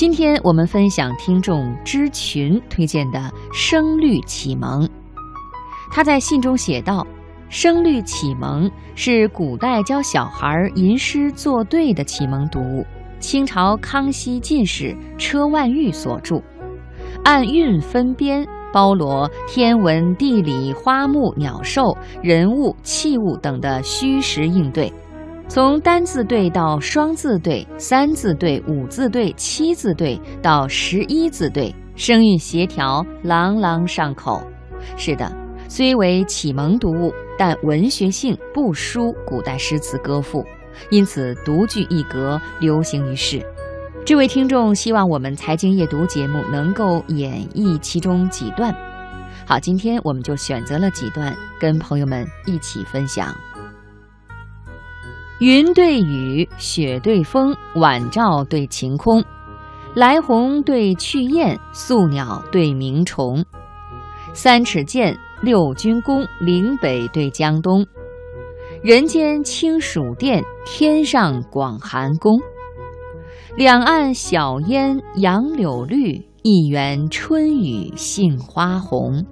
今天我们分享听众知群推荐的《声律启蒙》。他在信中写道：“声律启蒙是古代教小孩吟诗作对的启蒙读物，清朝康熙进士车万玉所著，按韵分编，包罗天文、地理、花木、鸟兽、人物、器物等的虚实应对。”从单字对到双字对、三字对、五字对、七字对到十一字对，声韵协调，朗朗上口。是的，虽为启蒙读物，但文学性不输古代诗词歌赋，因此独具一格，流行于世。这位听众希望我们财经夜读节目能够演绎其中几段。好，今天我们就选择了几段，跟朋友们一起分享。云对雨，雪对风，晚照对晴空，来鸿对去雁，宿鸟对鸣虫，三尺剑，六钧弓，岭北对江东，人间清暑殿，天上广寒宫，两岸晓烟杨柳绿，一园春雨杏花红，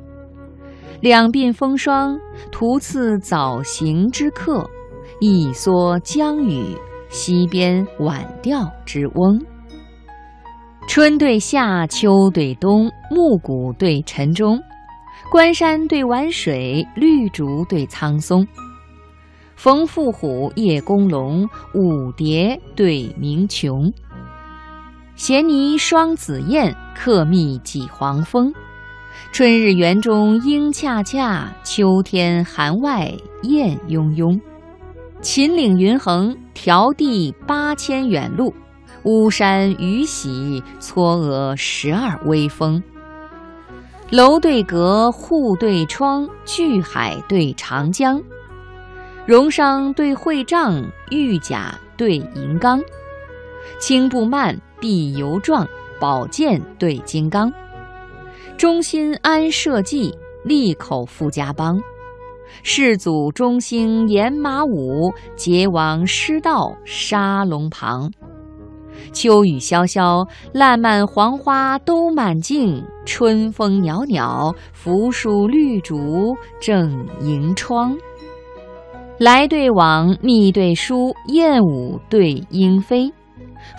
两鬓风霜，徒次早行之客。一蓑江雨，西边晚钓之翁。春对夏，秋对冬，暮鼓对晨钟，关山对晚水，绿竹对苍松。冯父虎，叶公龙，舞蝶对鸣琼。衔泥双紫燕，客蜜几黄蜂。春日园中莺恰恰，秋天寒外雁雍雍。秦岭云横，迢递八千远路；巫山雨洗，嵯峨十二微峰。楼对阁，户对窗，巨海对长江。荣商对会帐，玉甲对银刚。轻步慢，必犹壮；宝剑对金刚。忠心安社稷，利口富家邦。世祖中兴演马武，桀王失道杀龙旁。秋雨潇潇，烂漫黄花都满径；春风袅袅，扶疏绿竹正迎窗。来对往，密对疏，燕舞对莺飞，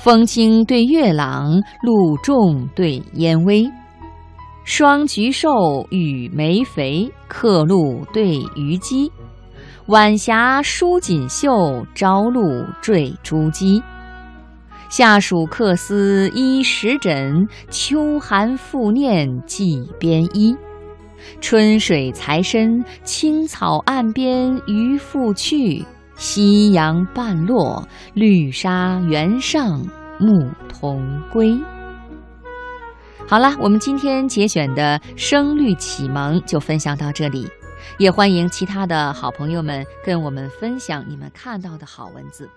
风清对月朗，露重对烟微。双菊瘦，雨梅肥，客路对虞姬；晚霞舒锦绣，朝露缀珠玑。夏暑客思衣食枕，秋寒复念寄边衣。春水才深，青草岸边鱼复去；夕阳半落，绿沙原上牧童归。好了，我们今天节选的《声律启蒙》就分享到这里，也欢迎其他的好朋友们跟我们分享你们看到的好文字。